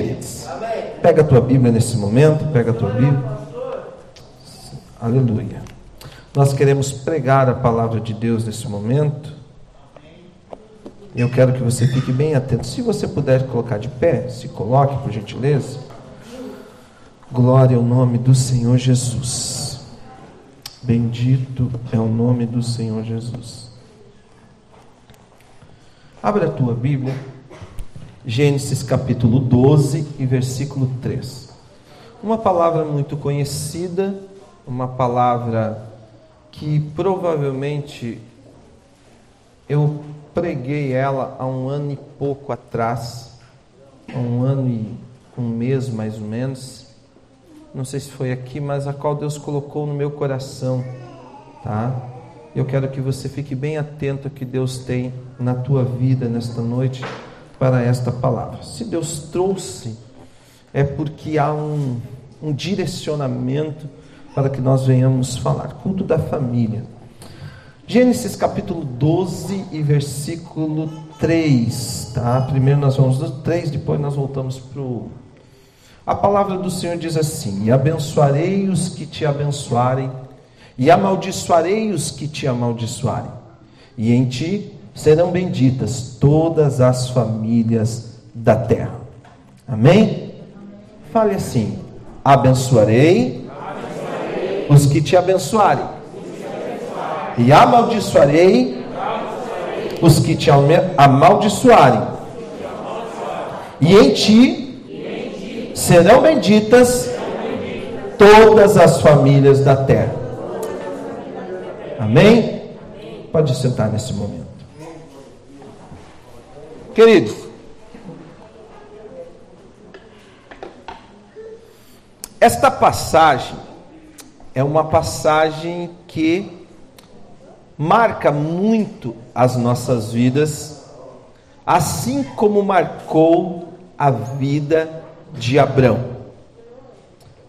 queridos? Pega a tua Bíblia nesse momento, pega a tua Bíblia. Aleluia. Nós queremos pregar a palavra de Deus nesse momento. Eu quero que você fique bem atento. Se você puder colocar de pé, se coloque, por gentileza. Glória ao nome do Senhor Jesus. Bendito é o nome do Senhor Jesus. Abra a tua Bíblia, Gênesis capítulo 12 e versículo 3. Uma palavra muito conhecida, uma palavra que provavelmente eu preguei ela há um ano e pouco atrás, há um ano e um mês mais ou menos. Não sei se foi aqui, mas a qual Deus colocou no meu coração, tá? Eu quero que você fique bem atento ao que Deus tem na tua vida nesta noite para esta palavra. Se Deus trouxe, é porque há um, um direcionamento para que nós venhamos falar. Culto da família. Gênesis capítulo 12 e versículo 3, tá? Primeiro nós vamos do 3, depois nós voltamos para o. A palavra do Senhor diz assim: E abençoarei os que te abençoarem, e amaldiçoarei os que te amaldiçoarem, e em ti serão benditas todas as famílias da terra. Amém? Fale assim: abençoarei, os que te abençoarem, e amaldiçoarei os que te amaldiçoarem, e em ti serão benditas todas as famílias da terra. Amém? Pode sentar nesse momento. Queridos, esta passagem é uma passagem que marca muito as nossas vidas, assim como marcou a vida de Abrão.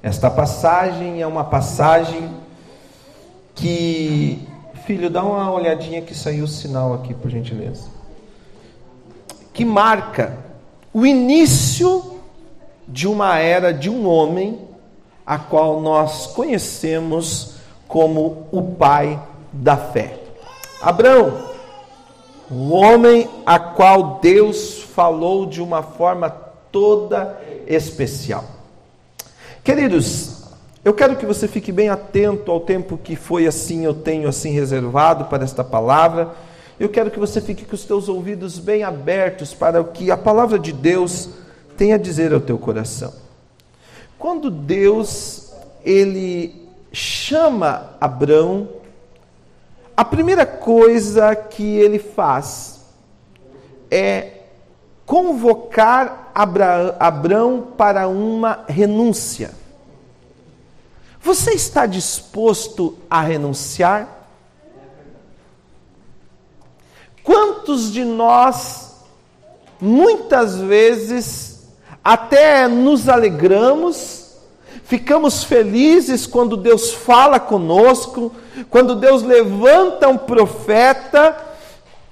Esta passagem é uma passagem que, filho, dá uma olhadinha que saiu o sinal aqui, por gentileza que marca o início de uma era de um homem a qual nós conhecemos como o pai da fé. Abraão, o homem a qual Deus falou de uma forma toda especial. Queridos, eu quero que você fique bem atento ao tempo que foi assim, eu tenho assim reservado para esta palavra eu quero que você fique com os teus ouvidos bem abertos para o que a palavra de Deus tem a dizer ao teu coração. Quando Deus ele chama Abrão, a primeira coisa que ele faz é convocar Abraão para uma renúncia. Você está disposto a renunciar? Quantos de nós, muitas vezes, até nos alegramos, ficamos felizes quando Deus fala conosco, quando Deus levanta um profeta.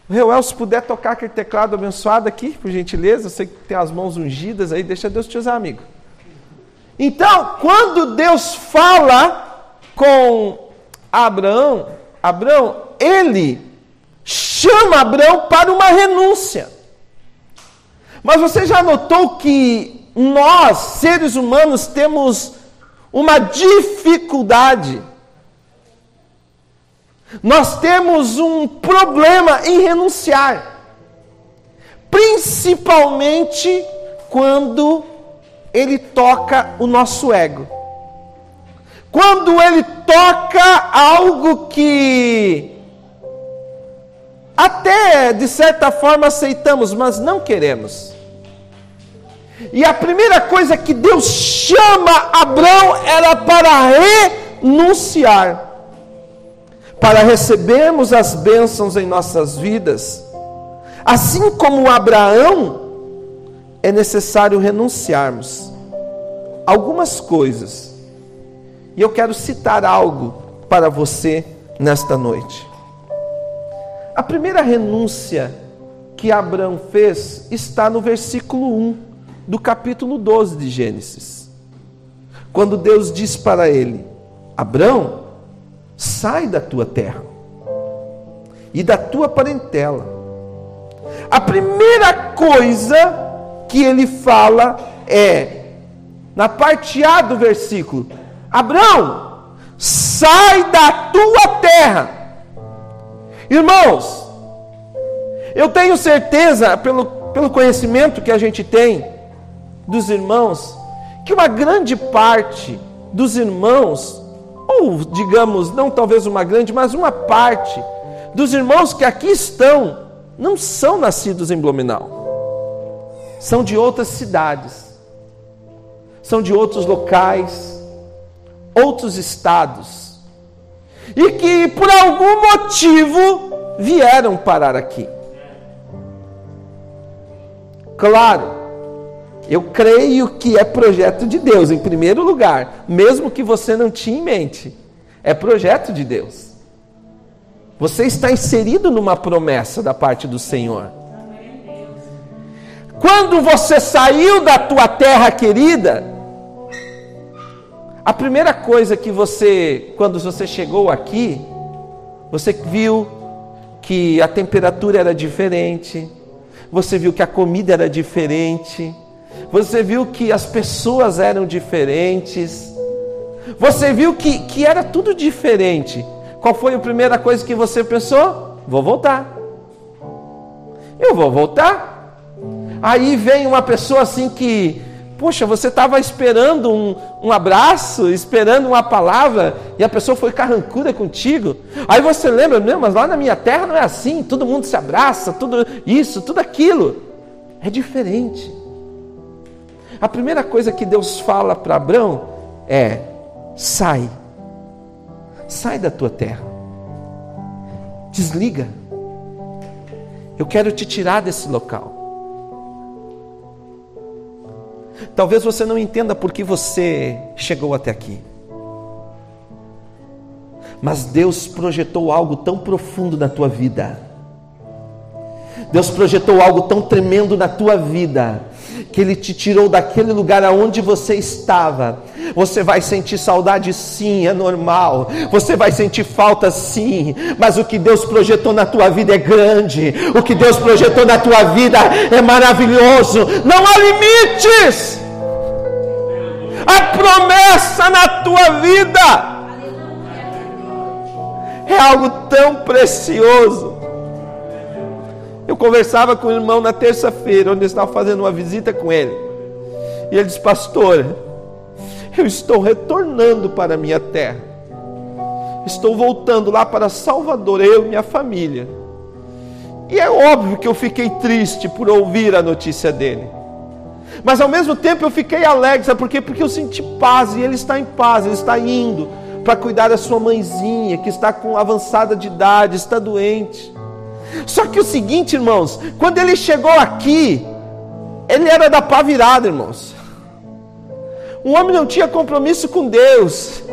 Reuel, se puder tocar aquele teclado abençoado aqui, por gentileza, eu sei que tem as mãos ungidas aí, deixa Deus te usar, amigo. Então, quando Deus fala com Abraão, Abraão, ele chama Abraão para uma renúncia. Mas você já notou que nós, seres humanos, temos uma dificuldade. Nós temos um problema em renunciar. Principalmente quando ele toca o nosso ego. Quando ele toca algo que até de certa forma aceitamos, mas não queremos. E a primeira coisa que Deus chama Abraão era para renunciar, para recebermos as bênçãos em nossas vidas. Assim como Abraão, é necessário renunciarmos algumas coisas. E eu quero citar algo para você nesta noite. A primeira renúncia que Abraão fez está no versículo 1 do capítulo 12 de Gênesis. Quando Deus diz para ele: Abrão, sai da tua terra e da tua parentela. A primeira coisa que ele fala é, na parte A do versículo: Abrão, sai da tua terra. Irmãos, eu tenho certeza, pelo, pelo conhecimento que a gente tem dos irmãos, que uma grande parte dos irmãos, ou digamos, não talvez uma grande, mas uma parte dos irmãos que aqui estão, não são nascidos em Blumenau, são de outras cidades, são de outros locais, outros estados, e que por algum motivo vieram parar aqui. Claro, eu creio que é projeto de Deus, em primeiro lugar, mesmo que você não tinha em mente, é projeto de Deus. Você está inserido numa promessa da parte do Senhor. Quando você saiu da tua terra querida, a primeira coisa que você, quando você chegou aqui, você viu que a temperatura era diferente, você viu que a comida era diferente, você viu que as pessoas eram diferentes, você viu que, que era tudo diferente. Qual foi a primeira coisa que você pensou? Vou voltar. Eu vou voltar. Aí vem uma pessoa assim que, poxa, você estava esperando um, um abraço, esperando uma palavra, e a pessoa foi carrancuda contigo. Aí você lembra, não, mas lá na minha terra não é assim, todo mundo se abraça, tudo isso, tudo aquilo. É diferente. A primeira coisa que Deus fala para Abraão é: sai, sai da tua terra, desliga. Eu quero te tirar desse local. Talvez você não entenda por que você chegou até aqui. Mas Deus projetou algo tão profundo na tua vida. Deus projetou algo tão tremendo na tua vida que Ele te tirou daquele lugar aonde você estava. Você vai sentir saudade, sim, é normal. Você vai sentir falta, sim. Mas o que Deus projetou na tua vida é grande. O que Deus projetou na tua vida é maravilhoso. Não há limites. A promessa na tua vida é algo tão precioso. Eu conversava com o irmão na terça-feira, onde eu estava fazendo uma visita com ele. E ele disse: Pastor, eu estou retornando para a minha terra. Estou voltando lá para Salvador, eu e minha família. E é óbvio que eu fiquei triste por ouvir a notícia dele. Mas ao mesmo tempo eu fiquei alegre, sabe por quê? Porque eu senti paz e ele está em paz, ele está indo para cuidar da sua mãezinha, que está com avançada de idade, está doente. Só que o seguinte, irmãos, quando ele chegou aqui, ele era da pá virada, irmãos. Um homem não tinha compromisso com Deus.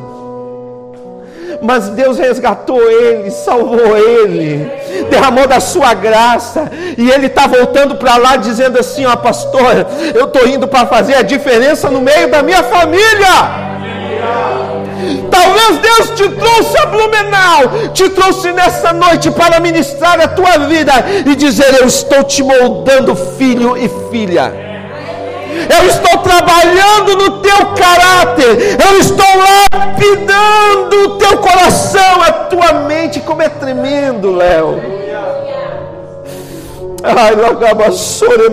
Mas Deus resgatou ele, salvou ele, derramou da sua graça, e ele está voltando para lá dizendo assim: ó, pastor, eu estou indo para fazer a diferença no meio da minha família. Talvez Deus te trouxe a Blumenau, te trouxe nessa noite para ministrar a tua vida e dizer: Eu estou te moldando, filho e filha. Eu estou trabalhando no teu caráter, eu estou lapidando o teu coração, a tua mente, como é tremendo, Léo. Ai, lagabassore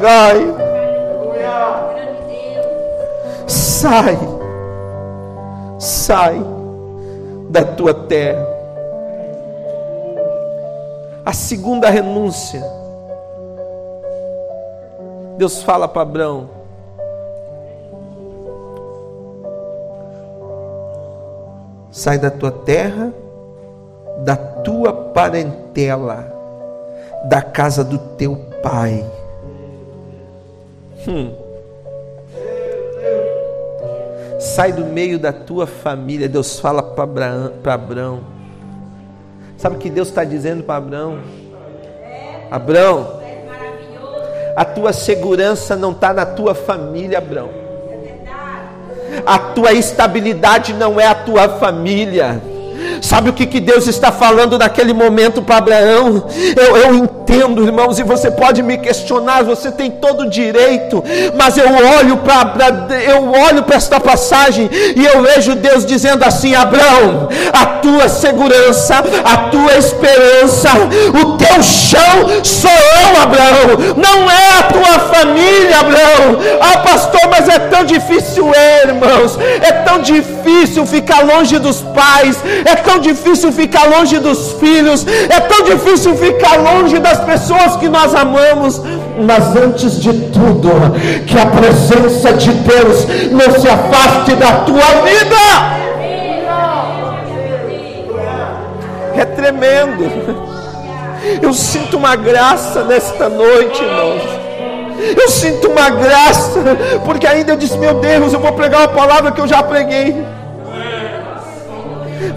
gai. Sai sai da tua terra. A segunda renúncia. Deus fala para Abraão: sai da tua terra, da tua parentela, da casa do teu pai. Hum. Sai do meio da tua família. Deus fala para Abraão. Sabe o que Deus está dizendo para Abraão? Abraão, A tua segurança não está na tua família, Abraão. A tua estabilidade não é a tua família. Sabe o que, que Deus está falando naquele momento para Abraão? Eu, eu entendo, irmãos, e você pode me questionar, você tem todo o direito, mas eu olho para eu olho para esta passagem e eu vejo Deus dizendo assim: Abraão, a tua segurança, a tua esperança, o teu chão sou eu, Abraão, não é a tua família, Abraão. Ah, pastor, mas é tão difícil, é, irmãos, é tão difícil ficar longe dos pais, é tão difícil ficar longe dos filhos, é tão difícil ficar longe das pessoas que nós amamos. Mas antes de tudo, que a presença de Deus não se afaste da tua vida. É tremendo. Eu sinto uma graça nesta noite, irmãos. Eu sinto uma graça, porque ainda eu disse: Meu Deus, eu vou pregar uma palavra que eu já preguei.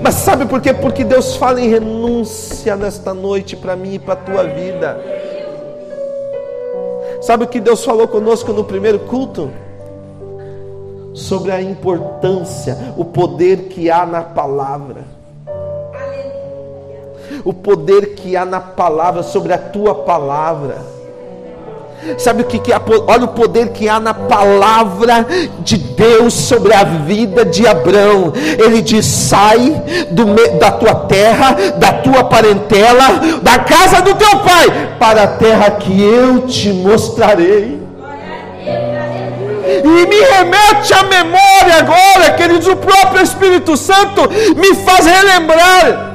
Mas sabe por quê? Porque Deus fala em renúncia nesta noite para mim e para a tua vida. Sabe o que Deus falou conosco no primeiro culto? Sobre a importância, o poder que há na palavra. O poder que há na palavra, sobre a tua palavra. Sabe o que, que é? Olha o poder que há na palavra de Deus sobre a vida de Abraão. Ele diz: sai do, da tua terra, da tua parentela, da casa do teu pai, para a terra que eu te mostrarei. E me remete à memória agora, queridos, o próprio Espírito Santo me faz relembrar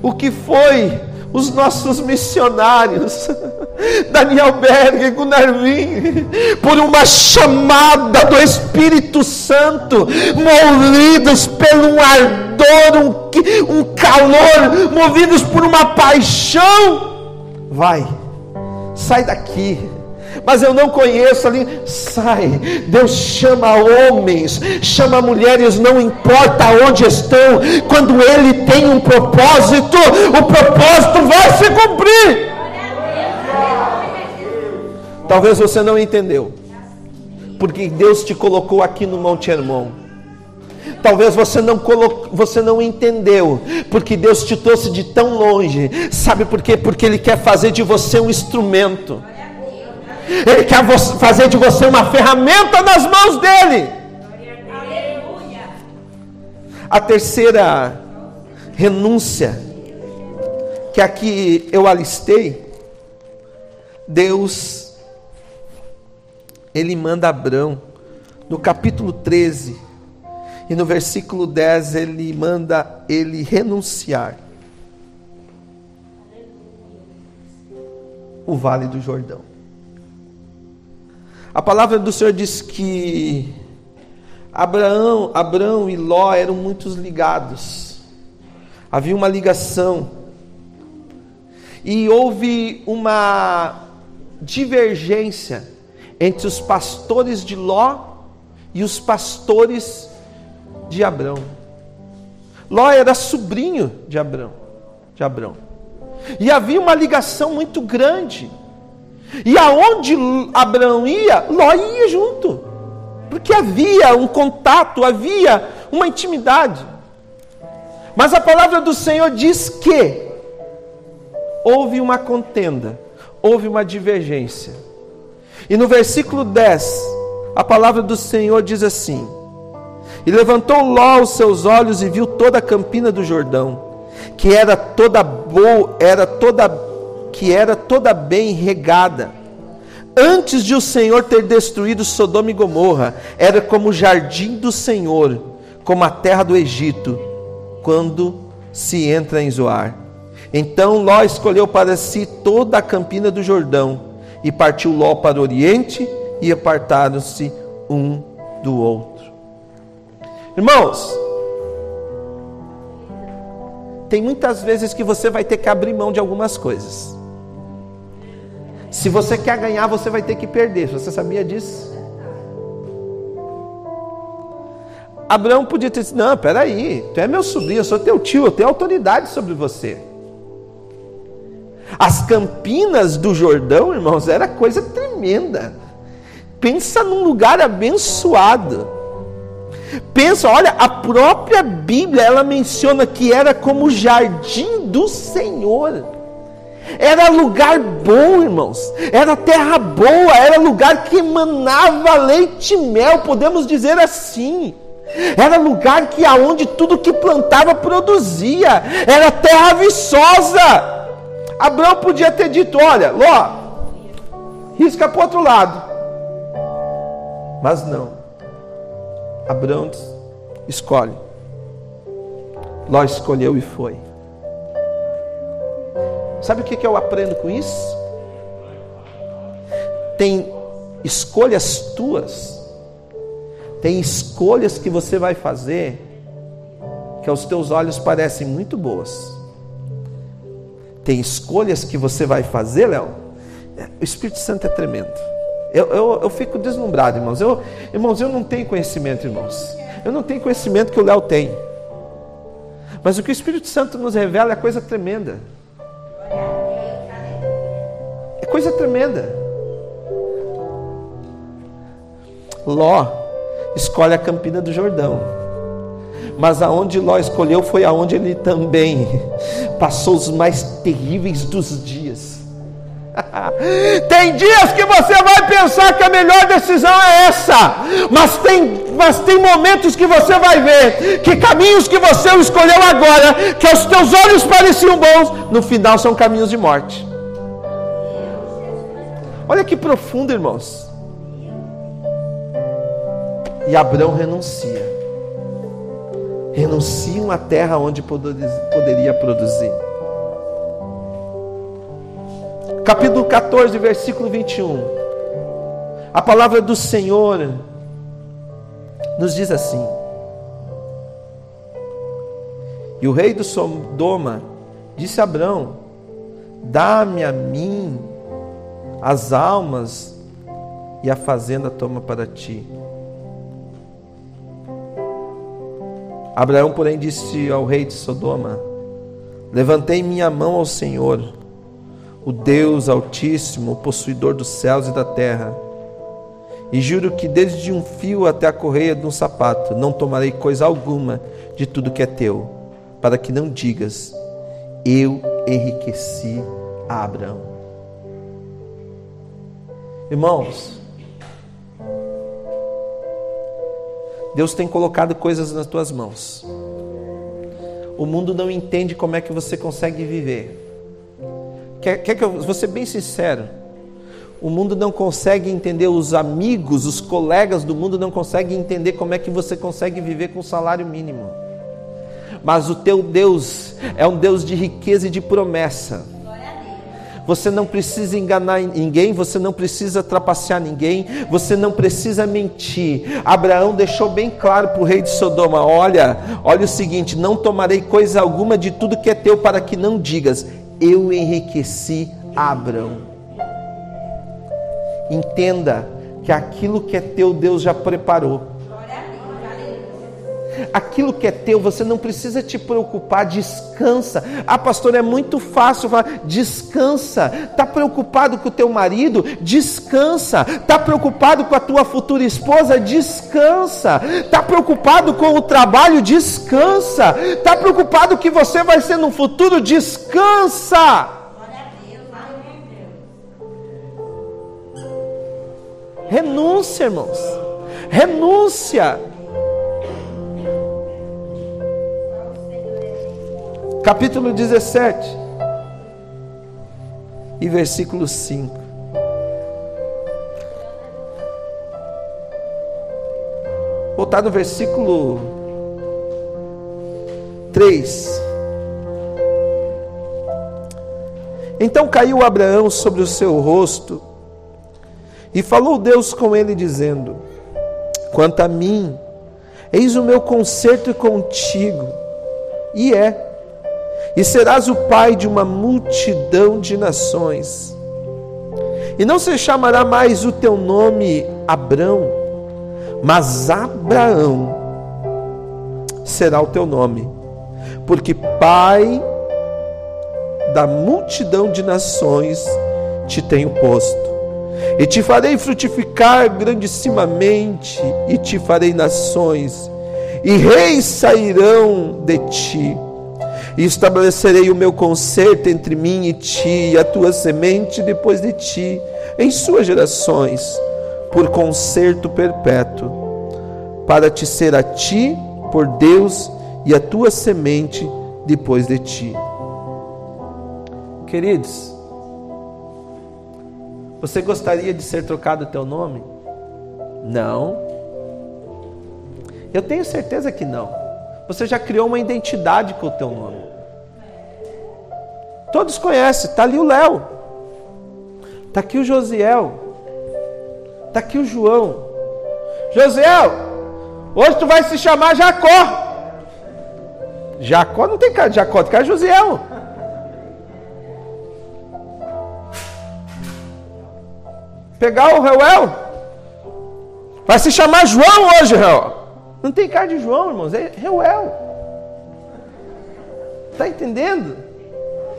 o que foi os nossos missionários, Daniel Berg, Gunnar Wing, por uma chamada do Espírito Santo, movidos pelo ardor, um, um calor, movidos por uma paixão. Vai, sai daqui mas eu não conheço ali. Sai, Deus chama homens, chama mulheres, não importa onde estão, quando Ele tem um propósito, o propósito vai se cumprir. Talvez você não entendeu, porque Deus te colocou aqui no Monte Hermon. Talvez você não, colocou, você não entendeu, porque Deus te trouxe de tão longe. Sabe por quê? Porque Ele quer fazer de você um instrumento. Ele quer fazer de você uma ferramenta nas mãos dele. A terceira renúncia que aqui eu alistei, Deus, ele manda Abraão, no capítulo 13, e no versículo 10, ele manda ele renunciar o vale do Jordão. A palavra do Senhor diz que Abraão, Abraão e Ló eram muito ligados. Havia uma ligação. E houve uma divergência entre os pastores de Ló e os pastores de Abraão. Ló era sobrinho de Abraão, de Abraão. E havia uma ligação muito grande. E aonde Abraão ia, Ló ia junto. Porque havia um contato, havia uma intimidade. Mas a palavra do Senhor diz que houve uma contenda, houve uma divergência. E no versículo 10, a palavra do Senhor diz assim: E levantou Ló os seus olhos e viu toda a campina do Jordão, que era toda boa, era toda que era toda bem regada. Antes de o Senhor ter destruído Sodoma e Gomorra, era como o jardim do Senhor, como a terra do Egito, quando se entra em Zoar. Então Ló escolheu para si toda a campina do Jordão, e partiu Ló para o oriente, e apartaram-se um do outro. Irmãos, tem muitas vezes que você vai ter que abrir mão de algumas coisas. Se você quer ganhar, você vai ter que perder. Você sabia disso? Abraão podia ter dito: Não, peraí, tu é meu sobrinho, eu sou teu tio, eu tenho autoridade sobre você. As campinas do Jordão, irmãos, era coisa tremenda. Pensa num lugar abençoado. Pensa, olha, a própria Bíblia ela menciona que era como o jardim do Senhor. Era lugar bom, irmãos. Era terra boa, era lugar que emanava leite e mel, podemos dizer assim. Era lugar que aonde tudo que plantava produzia. Era terra viçosa. Abraão podia ter dito: Olha, Ló, risca para o outro lado. Mas não. Abraão escolhe. Ló escolheu e foi. Sabe o que eu aprendo com isso? Tem escolhas tuas, tem escolhas que você vai fazer que aos teus olhos parecem muito boas. Tem escolhas que você vai fazer, Léo. O Espírito Santo é tremendo. Eu, eu, eu fico deslumbrado, irmãos. Eu, irmãos, eu não tenho conhecimento, irmãos. Eu não tenho conhecimento que o Léo tem. Mas o que o Espírito Santo nos revela é coisa tremenda. É coisa tremenda. Ló escolhe a Campina do Jordão. Mas aonde Ló escolheu foi aonde ele também passou os mais terríveis dos dias. tem dias que você vai pensar que a melhor decisão é essa, mas tem, mas tem momentos que você vai ver que caminhos que você escolheu agora, que aos teus olhos pareciam bons, no final são caminhos de morte. Olha que profundo, irmãos. E Abraão renuncia. Renuncia uma terra onde poderia produzir. Capítulo 14, versículo 21. A palavra do Senhor nos diz assim: E o rei do Sodoma disse a Abraão: Dá-me a mim as almas e a fazenda toma para ti. Abraão, porém, disse ao rei de Sodoma: Levantei minha mão ao Senhor, o Deus Altíssimo, possuidor dos céus e da terra, e juro que desde um fio até a correia de um sapato não tomarei coisa alguma de tudo que é teu, para que não digas: Eu enriqueci a Abraão. Irmãos, Deus tem colocado coisas nas tuas mãos. O mundo não entende como é que você consegue viver. Quer, quer que eu vou ser bem sincero? O mundo não consegue entender, os amigos, os colegas do mundo não conseguem entender como é que você consegue viver com salário mínimo. Mas o teu Deus é um Deus de riqueza e de promessa. Você não precisa enganar ninguém, você não precisa trapacear ninguém, você não precisa mentir. Abraão deixou bem claro para o rei de Sodoma: olha, olha o seguinte: não tomarei coisa alguma de tudo que é teu, para que não digas, eu enriqueci Abraão. Entenda que aquilo que é teu, Deus já preparou aquilo que é teu, você não precisa te preocupar, descansa. Ah, pastor, é muito fácil falar, descansa. Está preocupado com o teu marido? Descansa. Está preocupado com a tua futura esposa? Descansa. Está preocupado com o trabalho? Descansa. Está preocupado que você vai ser no futuro? Descansa. Renúncia, irmãos. Renúncia. Capítulo 17 e versículo 5. Voltar no versículo 3. Então caiu Abraão sobre o seu rosto e falou Deus com ele, dizendo: Quanto a mim, eis o meu conserto contigo, e é e serás o pai de uma multidão de nações. E não se chamará mais o teu nome Abrão, mas Abraão será o teu nome, porque pai da multidão de nações te tenho posto. e te farei frutificar grandissimamente, e te farei nações, e reis sairão de ti. E estabelecerei o meu conserto entre mim e ti, e a tua semente depois de ti, em suas gerações, por conserto perpétuo, para te ser a ti por Deus e a tua semente depois de ti. Queridos, você gostaria de ser trocado o teu nome? Não. Eu tenho certeza que não. Você já criou uma identidade com o teu nome. Todos conhecem, está ali o Léo. Está aqui o Josiel. Está aqui o João. Josiel, hoje tu vai se chamar Jacó. Jacó não tem cara de Jacó, tem cara de Josiel. pegar o Reuel. Vai se chamar João hoje, Reuel. Não tem cara de João, irmãos, é Reuel. Está entendendo?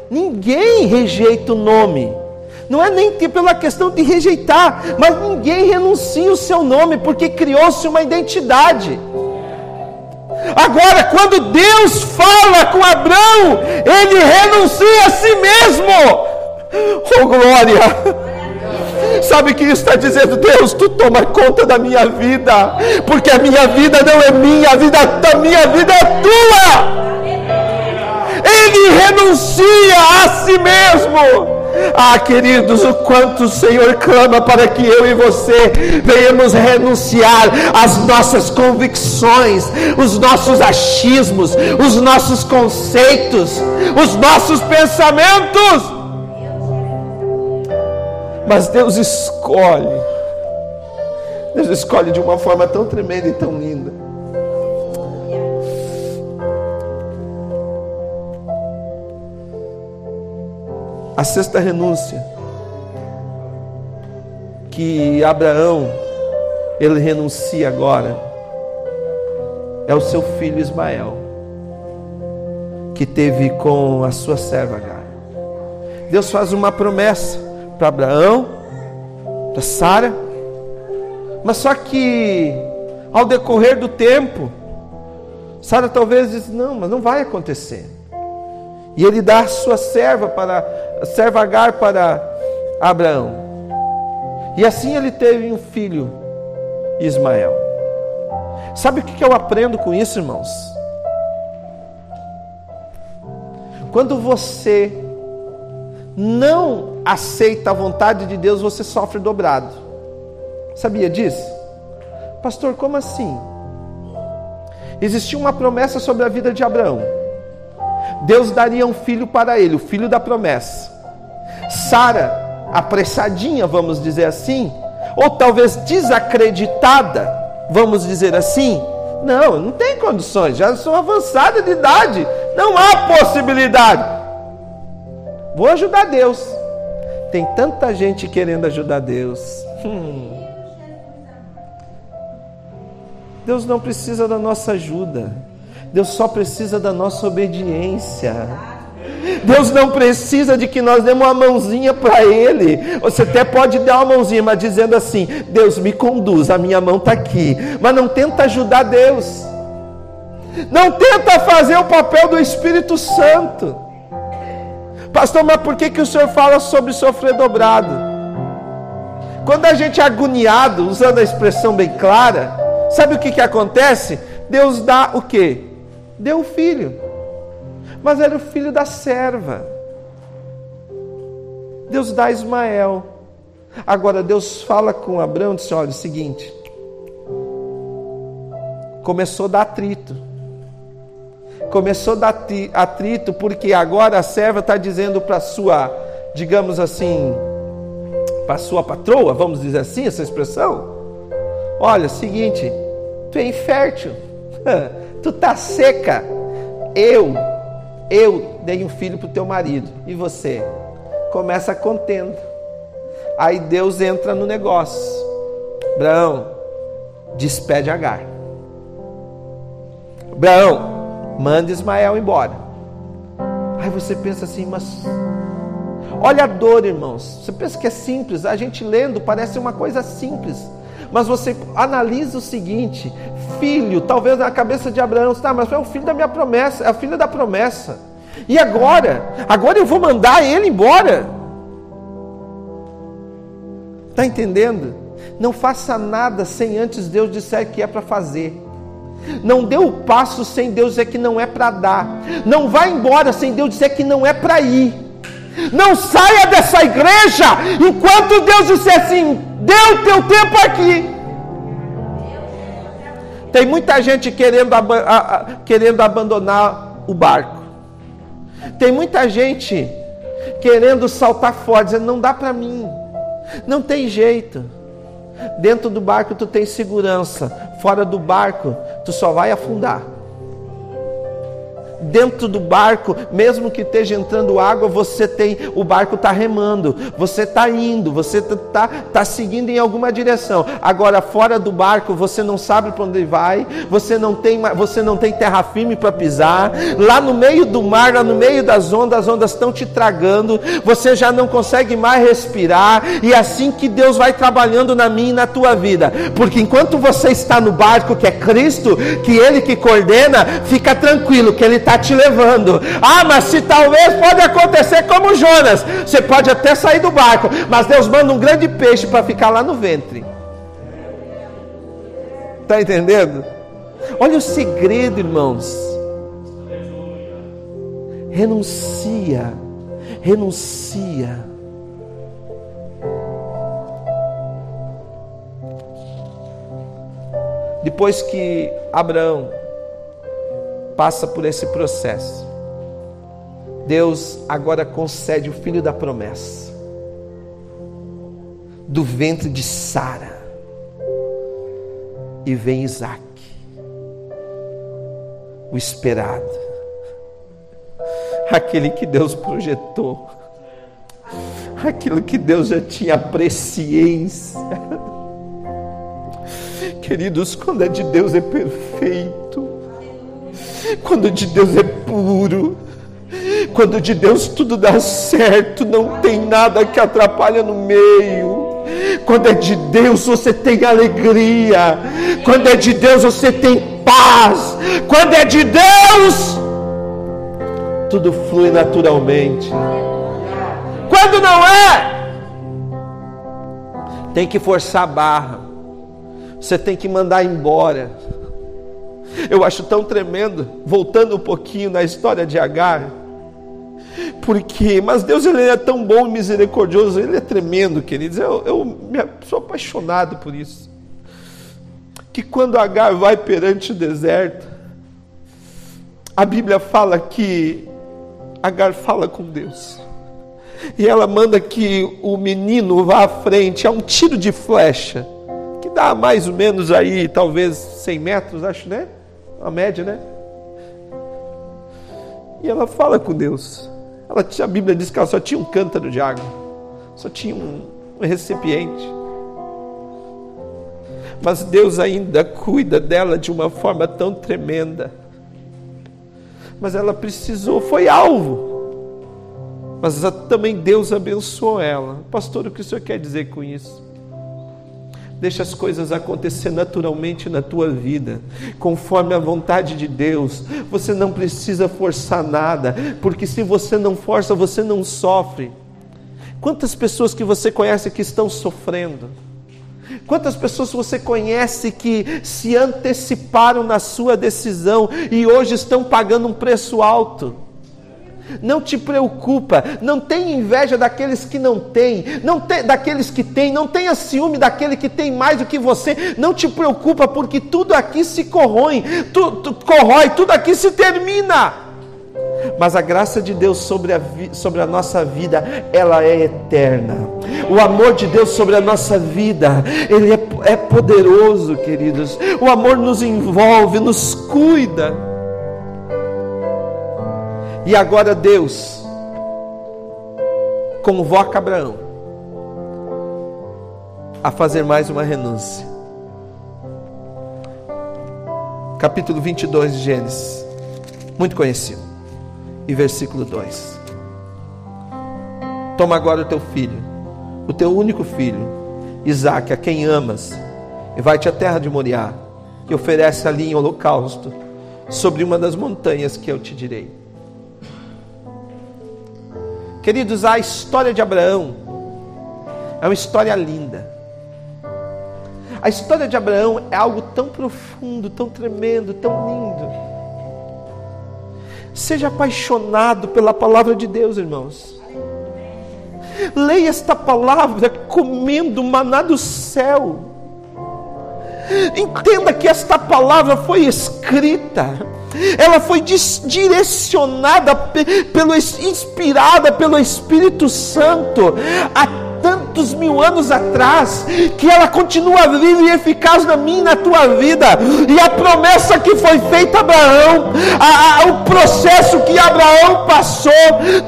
Ninguém rejeita o nome. Não é nem pela questão de rejeitar, mas ninguém renuncia o seu nome, porque criou-se uma identidade. Agora, quando Deus fala com Abraão, ele renuncia a si mesmo. Oh glória! Sabe que isso está dizendo? Deus, tu toma conta da minha vida, porque a minha vida não é minha, a vida da minha vida é tua. Ele renuncia a si mesmo. Ah, queridos, o quanto o Senhor clama para que eu e você venhamos renunciar às nossas convicções, os nossos achismos, os nossos conceitos, os nossos pensamentos mas Deus escolhe. Deus escolhe de uma forma tão tremenda e tão linda. A sexta renúncia que Abraão ele renuncia agora é o seu filho Ismael que teve com a sua serva Agar. Deus faz uma promessa para Abraão, para Sara. Mas só que ao decorrer do tempo, Sara talvez diz: "Não, mas não vai acontecer". E ele dá a sua serva para a serva Agar para Abraão. E assim ele teve um filho, Ismael. Sabe o que eu aprendo com isso, irmãos? Quando você não aceita a vontade de Deus, você sofre dobrado. Sabia disso? Pastor, como assim? Existia uma promessa sobre a vida de Abraão. Deus daria um filho para ele, o filho da promessa. Sara, apressadinha, vamos dizer assim, ou talvez desacreditada, vamos dizer assim, não, não tem condições, já sou avançada de idade, não há possibilidade. Vou ajudar Deus. Tem tanta gente querendo ajudar Deus. Hum. Deus não precisa da nossa ajuda. Deus só precisa da nossa obediência. Deus não precisa de que nós demos uma mãozinha para Ele. Você até pode dar uma mãozinha, mas dizendo assim: Deus me conduz, a minha mão está aqui. Mas não tenta ajudar Deus. Não tenta fazer o papel do Espírito Santo. Pastor, mas por que, que o senhor fala sobre sofrer dobrado? Quando a gente é agoniado, usando a expressão bem clara, sabe o que, que acontece? Deus dá o quê? Deu o filho. Mas era o filho da serva. Deus dá Ismael. Agora Deus fala com Abraão e diz: olha, é o seguinte. Começou a dar atrito começou a dar atrito, porque agora a serva está dizendo para sua, digamos assim, para sua patroa, vamos dizer assim, essa expressão. Olha, seguinte, tu é infértil, tu tá seca. Eu, eu dei um filho para o teu marido, e você? Começa a contenda. Aí Deus entra no negócio. Abraão, despede Agar. Abraão, manda Ismael embora. Aí você pensa assim, mas Olha a dor, irmãos. Você pensa que é simples, a gente lendo parece uma coisa simples. Mas você analisa o seguinte: filho, talvez na cabeça de Abraão, tá, mas é o filho da minha promessa, é a filha da promessa. E agora? Agora eu vou mandar ele embora. Está entendendo? Não faça nada sem antes Deus disser que é para fazer. Não dê o passo sem Deus dizer que não é para dar. Não vá embora sem Deus dizer que não é para ir. Não saia dessa igreja enquanto Deus disser assim: deu teu tempo aqui. Tem muita gente querendo, ab querendo abandonar o barco. Tem muita gente querendo saltar fora, dizendo: não dá para mim, não tem jeito. Dentro do barco tu tem segurança, fora do barco tu só vai afundar dentro do barco, mesmo que esteja entrando água, você tem, o barco está remando, você está indo, você está tá seguindo em alguma direção. Agora, fora do barco, você não sabe para onde vai, você não tem, você não tem terra firme para pisar. Lá no meio do mar, lá no meio das ondas, as ondas estão te tragando, você já não consegue mais respirar, e é assim que Deus vai trabalhando na minha e na tua vida, porque enquanto você está no barco, que é Cristo, que Ele que coordena, fica tranquilo, que Ele está está te levando. Ah, mas se talvez pode acontecer como Jonas, você pode até sair do barco, mas Deus manda um grande peixe para ficar lá no ventre. Está entendendo? Olha o segredo, irmãos. Renuncia, renuncia. Depois que Abraão passa por esse processo. Deus agora concede o filho da promessa, do ventre de Sara, e vem Isaac, o esperado, aquele que Deus projetou, aquilo que Deus já tinha presciência. Queridos, quando é de Deus é perfeito. Quando de Deus é puro, quando de Deus tudo dá certo, não tem nada que atrapalha no meio. Quando é de Deus você tem alegria. Quando é de Deus você tem paz. Quando é de Deus tudo flui naturalmente. Quando não é, tem que forçar a barra. Você tem que mandar embora. Eu acho tão tremendo, voltando um pouquinho na história de Agar, porque, mas Deus ele é tão bom e misericordioso, ele é tremendo, queridos. Eu, eu me, sou apaixonado por isso. Que quando Agar vai perante o deserto, a Bíblia fala que Agar fala com Deus. E ela manda que o menino vá à frente, a um tiro de flecha, que dá mais ou menos aí, talvez 100 metros, acho, né? A média, né? E ela fala com Deus. Ela, a Bíblia diz que ela só tinha um cântaro de água, só tinha um, um recipiente. Mas Deus ainda cuida dela de uma forma tão tremenda. Mas ela precisou, foi alvo. Mas também Deus abençoou ela. Pastor, o que o senhor quer dizer com isso? Deixa as coisas acontecer naturalmente na tua vida, conforme a vontade de Deus. Você não precisa forçar nada, porque se você não força, você não sofre. Quantas pessoas que você conhece que estão sofrendo? Quantas pessoas você conhece que se anteciparam na sua decisão e hoje estão pagando um preço alto? Não te preocupa, não tenha inveja daqueles que não têm, não te, daqueles que têm, não tenha ciúme daquele que tem mais do que você. Não te preocupa, porque tudo aqui se corrói, tu, tu, corrói, tudo aqui se termina. Mas a graça de Deus sobre a, sobre a nossa vida, ela é eterna. O amor de Deus sobre a nossa vida, ele é, é poderoso, queridos. O amor nos envolve, nos cuida. E agora Deus convoca Abraão a fazer mais uma renúncia. Capítulo 22 de Gênesis, muito conhecido, e versículo 2. Toma agora o teu filho, o teu único filho, Isaac, a quem amas, e vai-te à terra de Moriá, e oferece ali em holocausto, sobre uma das montanhas que eu te direi. Queridos, a história de Abraão é uma história linda. A história de Abraão é algo tão profundo, tão tremendo, tão lindo. Seja apaixonado pela palavra de Deus, irmãos. Leia esta palavra comendo maná do céu. Entenda que esta palavra foi escrita, ela foi direcionada, pelo, inspirada pelo Espírito Santo. A tantos mil anos atrás, que ela continua viva e eficaz na minha e na tua vida. E a promessa que foi feita a Abraão, a, a, o processo que Abraão passou,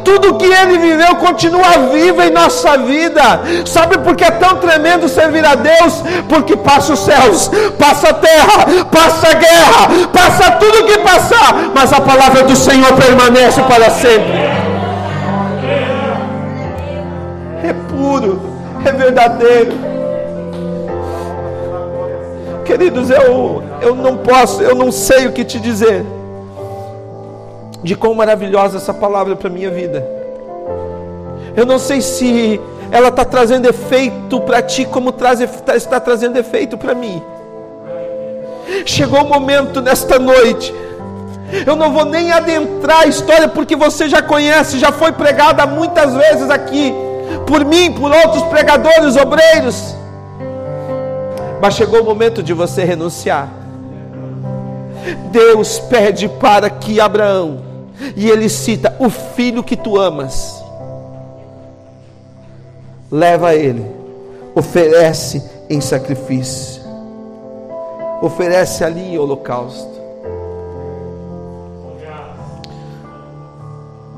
tudo que ele viveu continua vivo em nossa vida. Sabe por que é tão tremendo servir a Deus? Porque passa os céus, passa a terra, passa a guerra, passa tudo que passar, mas a palavra do Senhor permanece para sempre. é puro, é verdadeiro. Queridos, eu, eu não posso, eu não sei o que te dizer de quão maravilhosa essa palavra para a minha vida. Eu não sei se ela está trazendo efeito para ti, como traz, está trazendo efeito para mim. Chegou o momento nesta noite. Eu não vou nem adentrar a história, porque você já conhece, já foi pregada muitas vezes aqui por mim, por outros pregadores, obreiros. Mas chegou o momento de você renunciar. Deus pede para que Abraão, e ele cita: O filho que tu amas, leva ele, oferece em sacrifício, oferece ali em holocausto.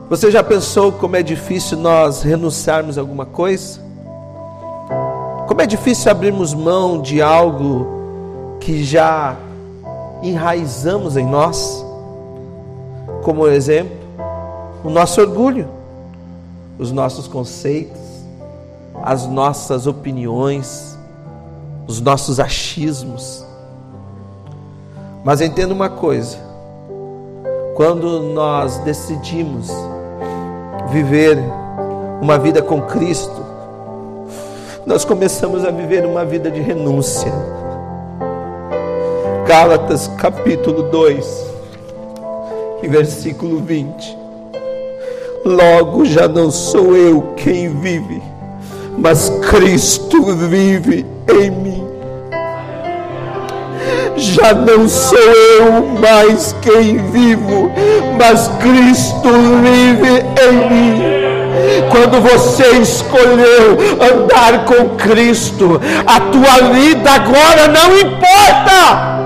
Você já pensou como é difícil nós renunciarmos a alguma coisa? Como é difícil abrirmos mão de algo que já enraizamos em nós? Como exemplo, o nosso orgulho, os nossos conceitos, as nossas opiniões, os nossos achismos. Mas entenda uma coisa: quando nós decidimos viver uma vida com Cristo, nós começamos a viver uma vida de renúncia. Gálatas capítulo 2, versículo 20. Logo já não sou eu quem vive, mas Cristo vive em mim. Já não sou eu mais quem vivo, mas Cristo vive em mim. Quando você escolheu andar com Cristo, a tua vida agora não importa.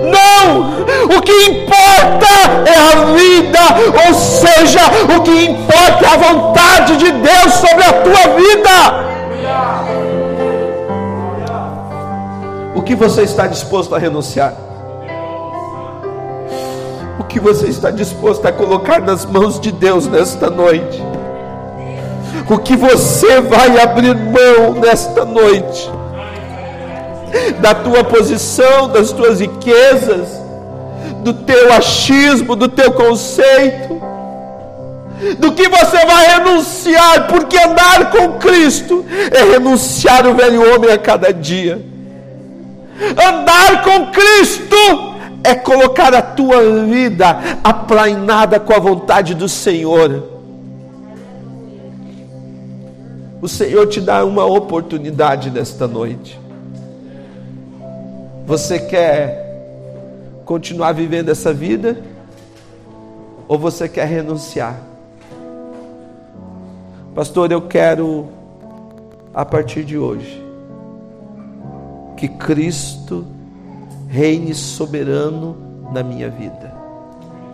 Não! O que importa é a vida, ou seja, o que importa é a vontade de Deus sobre a tua vida. O que você está disposto a renunciar? O que você está disposto a colocar nas mãos de Deus nesta noite? O que você vai abrir mão nesta noite? Da tua posição, das tuas riquezas, do teu achismo, do teu conceito, do que você vai renunciar, porque andar com Cristo é renunciar o velho homem a cada dia. Andar com Cristo é colocar a tua vida aplainada com a vontade do Senhor. O Senhor te dá uma oportunidade nesta noite. Você quer continuar vivendo essa vida? Ou você quer renunciar? Pastor, eu quero, a partir de hoje, que Cristo reine soberano na minha vida.